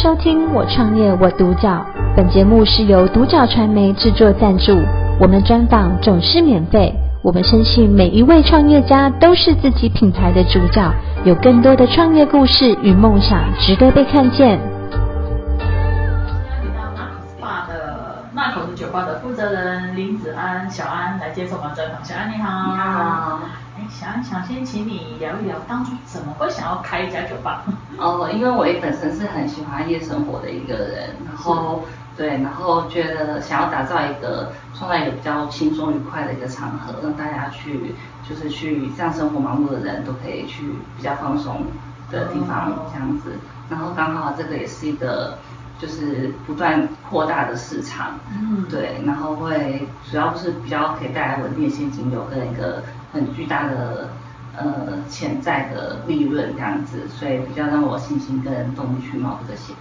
收听我创业我独角，本节目是由独角传媒制作赞助，我们专访总是免费。我们相信每一位创业家都是自己品牌的主角，有更多的创业故事与梦想值得被看见。今天请到 Bar 的 Narcos 酒吧的负责人林子安小安来接受我们专访。小安你好。你好。先请你聊一聊当初怎么会想要开一家酒吧？哦，因为我本身是很喜欢夜生活的一个人，然后对，然后觉得想要打造一个创造一个比较轻松愉快的一个场合，让大家去就是去这样生活忙碌的人都可以去比较放松的地方这样子，然后刚好这个也是一个就是不断扩大的市场，嗯，对，然后会主要是比较可以带来稳定的现金流跟一个。很巨大的呃潜在的利润这样子，所以比较让我信心跟动力去冒这些。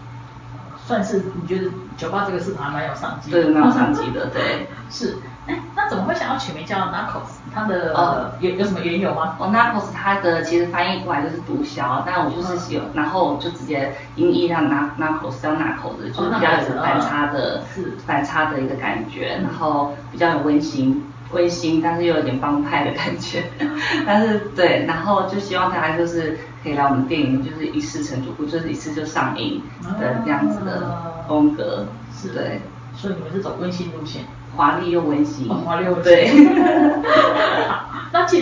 算是你觉得酒吧这个市场还蛮有商机？对，蛮有商机的，对。是，哎，那怎么会想要取名叫 Narcos？它的呃有有什么缘由吗？哦，Narcos 它的其实翻译过来就是毒枭，但我就是喜欢，嗯、然后就直接音译让 Narcos 叫 Narcos，就是比较有反差的，是反差的一个感觉，然后比较有温馨。温馨，但是又有点帮派的感觉，但是对，然后就希望大家就是可以来我们电影，就是一次成主顾，就是一次就上映的这样子的风格，是对。所以你们是走温馨路线，华丽又温馨。华丽又温馨。对。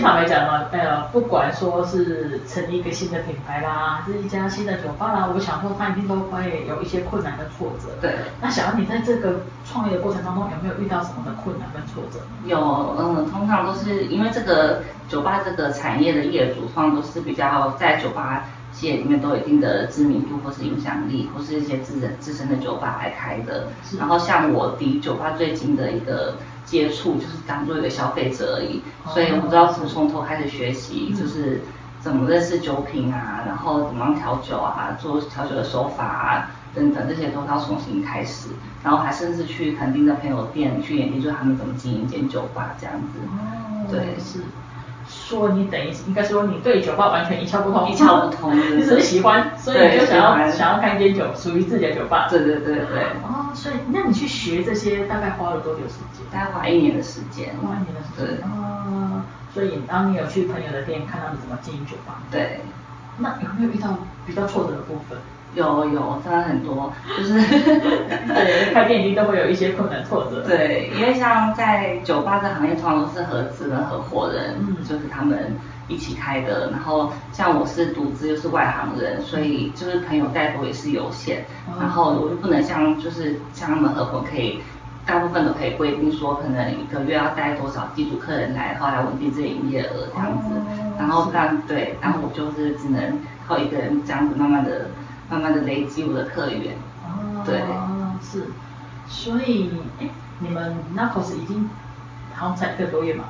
那经常来讲呢，呃，不管说是成立一个新的品牌啦，还是一家新的酒吧啦，我想说它一定都会有一些困难跟挫折。对。那小安，你在这个创业的过程当中有没有遇到什么的困难跟挫折？有，嗯，通常都是因为这个酒吧这个产业的业主，通常都是比较在酒吧界里面都有一定的知名度或是影响力，或是一些自人自身的酒吧来开的。是。然后像我离酒吧最近的一个。接触就是当做一个消费者而已，所以我不知道从从头开始学习，就是怎么认识酒品啊，然后怎么样调酒啊，做调酒的手法啊等等，这些都要重新开始，然后还甚至去垦丁的朋友店去研究他们怎么经营一间酒吧这样子。哦，对，是。说你等于应该说你对酒吧完全一窍不通，一窍不通，你只是喜欢，所以你就想要想要开一间酒属于自己的酒吧。对对对对。哦，所以那你去学这些大概花了多久时间？大概花一年的时间。花一年的时间。对。哦，所以然后你有去朋友的店看他们怎么经营酒吧？对。那有没有遇到比较挫折的部分？有有，真的很多，就是对，开店一定都会有一些困难挫折。对，因为像在酒吧这行业，通常都是合资的合伙人，嗯，就是他们一起开的。然后像我是独资，又是外行人，所以就是朋友带多也是有限。然后我就不能像就是像他们合伙可以，大部分都可以规定说，可能一个月要带多少地主客人来，后来稳定自己营业额这样子。然后但对，然后我就是只能靠一个人这样子慢慢的。慢慢的累积我的客源，哦，对，是，所以，哎，你们 Narcos 已经好像才一个多月嘛？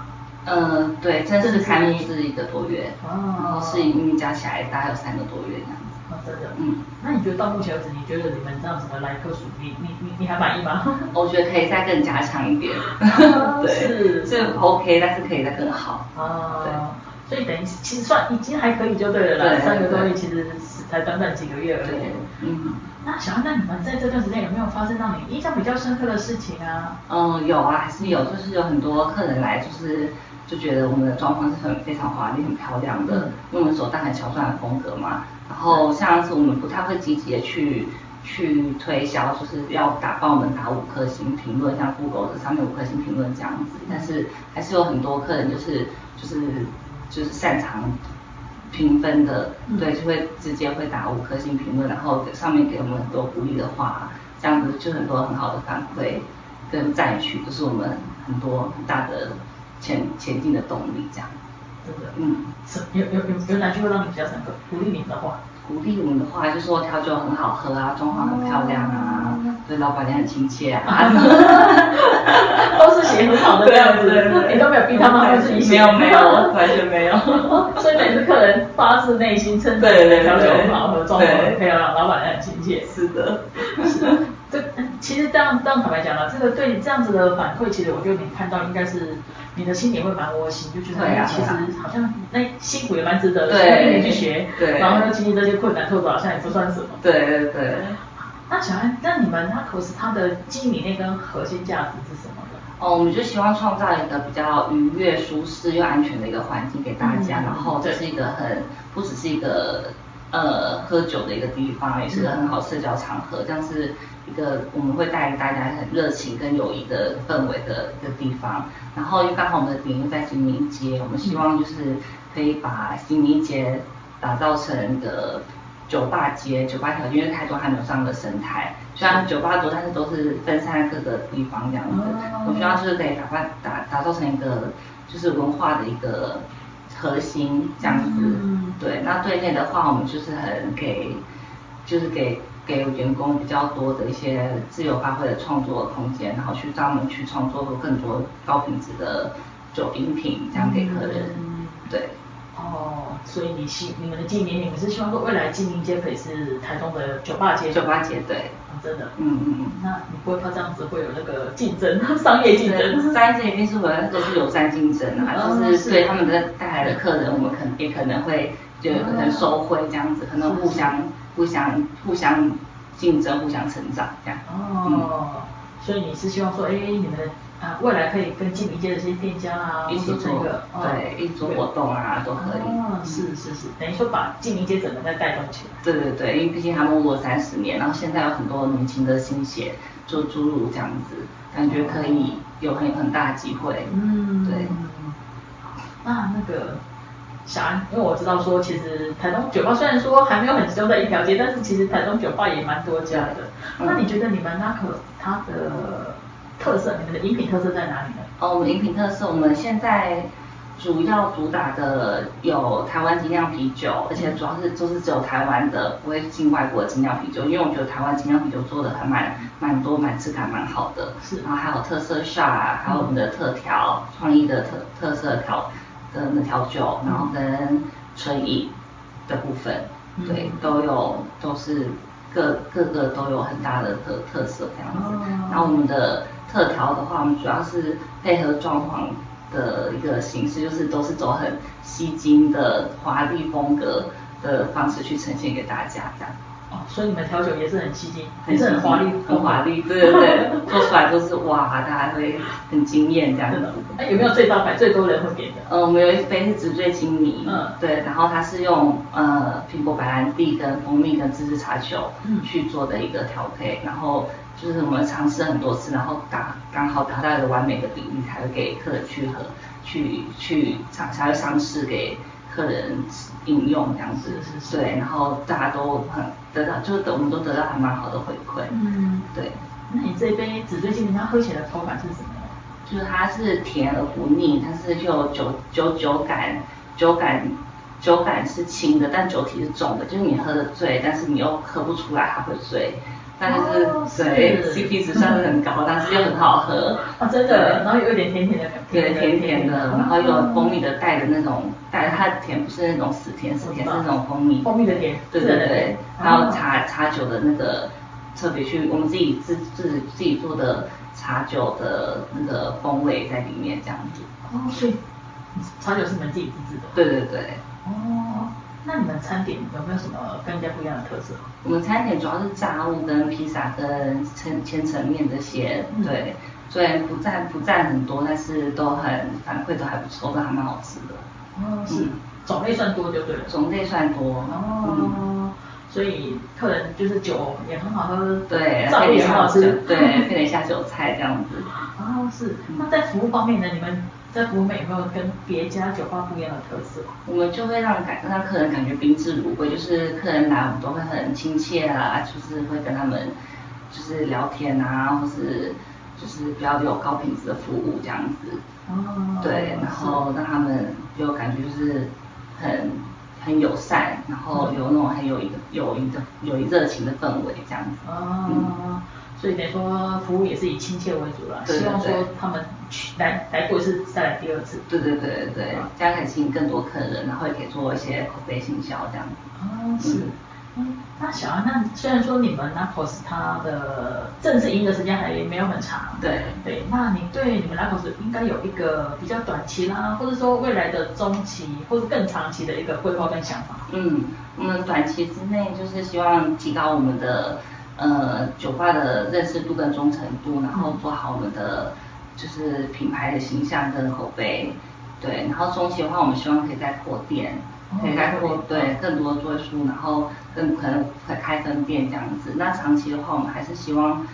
嗯，对，正式开幕是一个多月，哦，然后试营运加起来大概有三个多月这样子。哦，真的，嗯，那你觉得到目前为止，你觉得你们这样子的来客数，你你你你还满意吗？我觉得可以再更加强一点，对，是，是 OK，但是可以再更好，哦，对。所以等于其实算已经还可以就对了啦，对三个多月其实才短短几个月而已。嗯，那小安，那你们在这段时间有没有发生让你印象比较深刻的事情啊？嗯，有啊，还是有，就是有很多客人来，就是就觉得我们的装潢是很非常华丽、很漂亮的，因为我们走大海桥段的风格嘛。然后像是我们不太会积极的去去推销，就是要打帮我们打五颗星评论，像 Google 的上面五颗星评论这样子。但是还是有很多客人就是就是。就是擅长评分的，对，就会直接会打五颗星评论，然后上面给我们很多鼓励的话，这样子就很多很好的反馈跟赞许，就是我们很多很大的前前进的动力，这样。嗯，有有有有哪句会让你比较深刻？鼓励你的话。鼓励我们的话，就说调酒很好喝啊，装潢很漂亮啊，对老板娘很亲切啊，都是写很好的这样子，你都没有逼他们，还是自己写？没有没有，完全没有。所以每次客人发自内心称赞调酒很好喝，装潢很漂亮，老板娘很亲切。是的，是。这其实这样这样坦白讲了，这个对这样子的反馈，其实我觉得你看到应该是。你的心里会蛮窝心，就觉得哎，其实好像那辛苦也蛮值得的，一年去学，然后又经历这些困难挫折，好像也不算什么。对对对。那小安，那你们 Narcos 它的经营理念跟核心价值是什么呢？哦，我们就希望创造一个比较愉悦、舒适又安全的一个环境给大家，嗯、然后这是一个很不只是一个呃喝酒的一个地方，也是个很好社交场合，这样是一个我们会带给大家很热情跟友谊的氛围的一个地方。然后又刚好我们的点又在新民街，我们希望就是可以把新民街打造成一个。酒吧街、酒吧条件，因为太多还没有这样的生态，虽然酒吧多，但是都是分散在各个地方这样子。我希望就是可以打扮打打造成一个就是文化的一个核心这样子。嗯、对，那对内的话，我们就是很给，就是给给员工比较多的一些自由发挥的创作空间，然后去专门去创作出更多高品质的酒饮品，这样给客人。嗯、对。哦，所以你希你们的经营，你们是希望说未来精明街可以是台中的酒吧街？酒吧街，对，哦、真的，嗯嗯嗯。那你不会怕这样子会有那个竞争，商业竞争？商业一定是我们都是友善竞争啊，嗯、就是对他们的带来的客人，我们可能也可能会就可能收回这样子，可能互相互相互相竞争，互相成长这样。哦，嗯、所以你是希望说，哎，你们的。啊，未来可以跟精明街的这些店家啊，一起做一个，对，一起做活动啊，都可以。哦，是是是，等于说把精明街整个再带动起来。对对对，因为毕竟他们做了三十年，然后现在有很多年轻的新血做注入这样子，感觉可以有很很大的机会。嗯，对。那那个小安，因为我知道说，其实台东酒吧虽然说还没有很集中在一条街，但是其实台东酒吧也蛮多家的。那你觉得你们那可它的？特色，你们的饮品特色在哪里呢？哦，我们饮品特色，我们现在主要主打的有台湾精酿啤酒，而且主要是就是只有台湾的，不会进外国的精酿啤酒，因为我觉得台湾精酿啤酒做的还蛮蛮多，蛮质感蛮好的。是。然后还有特色 shot，还有我们的特调，创意的特特色调的那调酒，然后跟纯饮的部分，对，都有都是各各个都有很大的特特色这样子。然后我们的。特调的话，我们主要是配合装潢的一个形式，就是都是走很吸睛的华丽风格的方式去呈现给大家，这样。哦，所以你们调酒也是很吸睛，也是很华丽，很华丽，对对对，做出来都是哇，大家会很惊艳这样子。哎，有没有最招牌最多人会点的？呃，我们有一杯是纸醉金迷，嗯，对，然后它是用呃苹果白兰地跟蜂蜜跟芝士茶球去做的一个调配，然后。就是我们尝试很多次，然后达刚好达到一个完美的比例，才会给客人去喝，去去尝才会尝试给客人饮用这样子。是是是。对，然后大家都很得到，就是我们都得到还蛮好的回馈。嗯。对。那你这杯紫锥精，它喝起来的口感是什么？就是它是甜而不腻，但是就有酒酒酒感，酒感酒感是轻的，但酒体是重的，就是你喝的醉，但是你又喝不出来它会醉。但是、哦、对是，CP 值算是很高，但是又很好喝。啊，真的，然后又有点甜甜的，对，甜甜的，然后又有蜂蜜的带的那种，带它的甜不是那种死甜死甜，是那种蜂蜜。蜂蜜的甜。对对对，然后茶茶酒的那个特别去，我们自己自自自己做的茶酒的那个风味在里面这样子。哦，所以茶酒是你们自己自制的。对对对。哦。那你们餐点有没有什么跟人家不一样的特色？我们餐点主要是炸物跟披萨跟千千层面这些，嗯、对，虽然不占不占很多，但是都很反馈都还不错，都还蛮好吃的。哦，是，嗯、种类算多就对了。种类算多。哦。嗯、所以客人就是酒也很好喝，对，炸物也很好吃，对，配了一下酒菜这样子。哦，是。那在服务方面呢？你们？在服务面有没有跟别家酒吧不一样的特色？我们就会让感让客人感觉宾至如归，就是客人来我们都会很亲切啊，就是会跟他们就是聊天啊，或是就是比较有高品质的服务这样子。哦。对，然后让他们有感觉就是很很友善，然后有那种很有一个有一个有一热情的氛围这样子。哦。嗯所以等于说服务也是以亲切为主啦，对对对，希望说他们去来来过一次再来第二次。对对对对对，这样可以吸引更多客人，然后也可以做一些口碑行销这样子。哦，是。嗯，那小安，那虽然说你们 Narcos 它的正式营业时间还没有很长，对对，那你对你们 Narcos 应该有一个比较短期啦，或者说未来的中期或者更长期的一个规划跟想法？嗯，我们短期之内就是希望提高我们的。呃酒吧的认识度跟忠诚度，然后做好我们的就是品牌的形象跟口碑。对，然后中期的话，我们希望可以再扩店，可以再扩对更多做书，然后更可能会开分店这样子。那长期的话，我们还是希望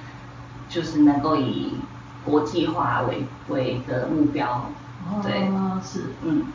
就是能够以国际化为为一个目标。对，是，嗯。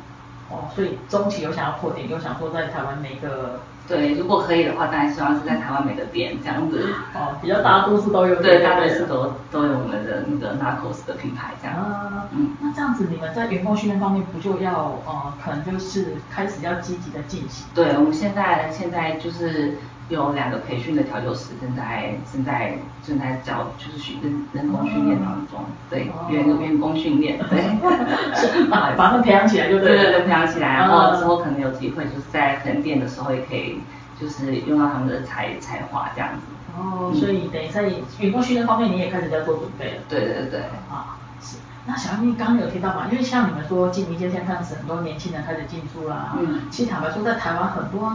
哦，所以中期有想要扩店，有想说在台湾每个。对，如果可以的话，当然希望是在台湾每个店这样子。哦，比较大都市都有。对，大都市都都有我们的那个 Narcos 的品牌这样。啊，嗯。那这样子，你们在员工训练方面不就要呃，可能就是开始要积极的进行？对，我们现在现在就是有两个培训的调酒师正在正在正在教，就是训人人工训练当中，对，员员工训练，对。把把他们培养起来就对。对对对，培养起来，然后之后可能有机会就是在分店的时候也可以。就是用到他们的才才华这样子。哦，所以等于在员工训练方面，你也开始在做准备了。对对对。啊，是。那小安妮刚刚有提到嘛，因为像你们说金明街现在开始很多年轻人开始进驻啦。嗯。其实坦白说，在台湾很多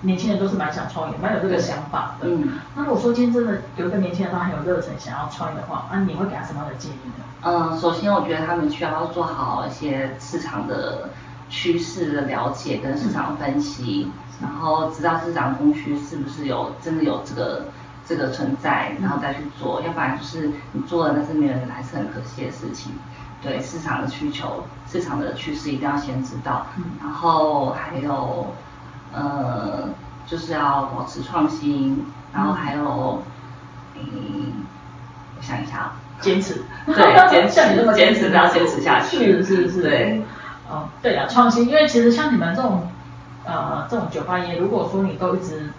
年轻人都是蛮想创业，蛮有这个想法的。嗯。那如果说今天真的有一个年轻人他很有热忱想要创业的话，那你会给他什么样的建议呢？嗯，首先我觉得他们需要做好一些市场的趋势的了解跟市场分析。嗯然后知道市场供需是不是有真的有这个这个存在，然后再去做，要不然就是你做了，但是没有人来是很可惜的事情。对市场的需求、市场的趋势一定要先知道，然后还有呃就是要保持创新，然后还有嗯我想一下，坚持，对 坚持，坚持。要坚持下去，是是是，对，哦对啊创新，因为其实像你们这种。呃，这种酒吧业，如果说你都一直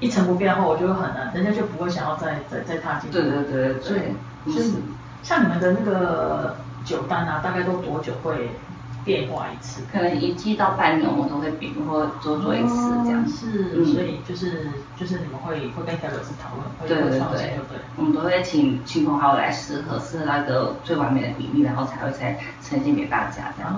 一成不变的话，我觉得很难，人家就不会想要再再再踏进。对对对对。所以，所以像你们的那个酒单啊，大概都多久会变化一次？可能一季到半年，我都会比如说做做一次这样。是，所以就是就是你们会会跟调酒师讨论，会创新，对不对？我们都会请亲朋好友来试合适那个最完美的比例，然后才会再呈现给大家这样。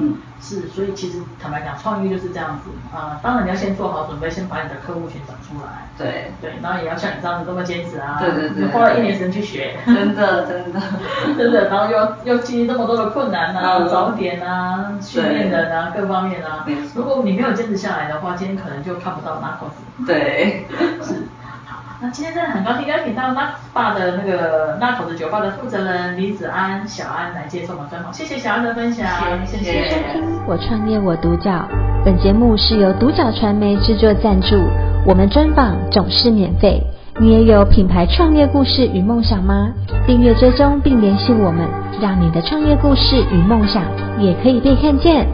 嗯，是，所以其实坦白讲，创意就是这样子啊。当然你要先做好准备，先把你的客户群找出来。对对，然后也要像你这样子这么坚持啊。对对对。花了一年时间去学。真的真的 真的，然后又又经历这么多的困难啊，早点啊。训练的啊，各方面啊，如果你没有坚持下来的话，今天可能就看不到 Narcos。对，是。好，那今天真的很高兴邀请到 Narcos 的那个 Narcos 酒吧的负责人李子安小安来接受我们专访，谢谢小安的分享，谢谢。谢谢收听我创业我独角，本节目是由独角传媒制作赞助，我们专访总是免费。你也有品牌创业故事与梦想吗？订阅追踪并联系我们，让你的创业故事与梦想也可以被看见。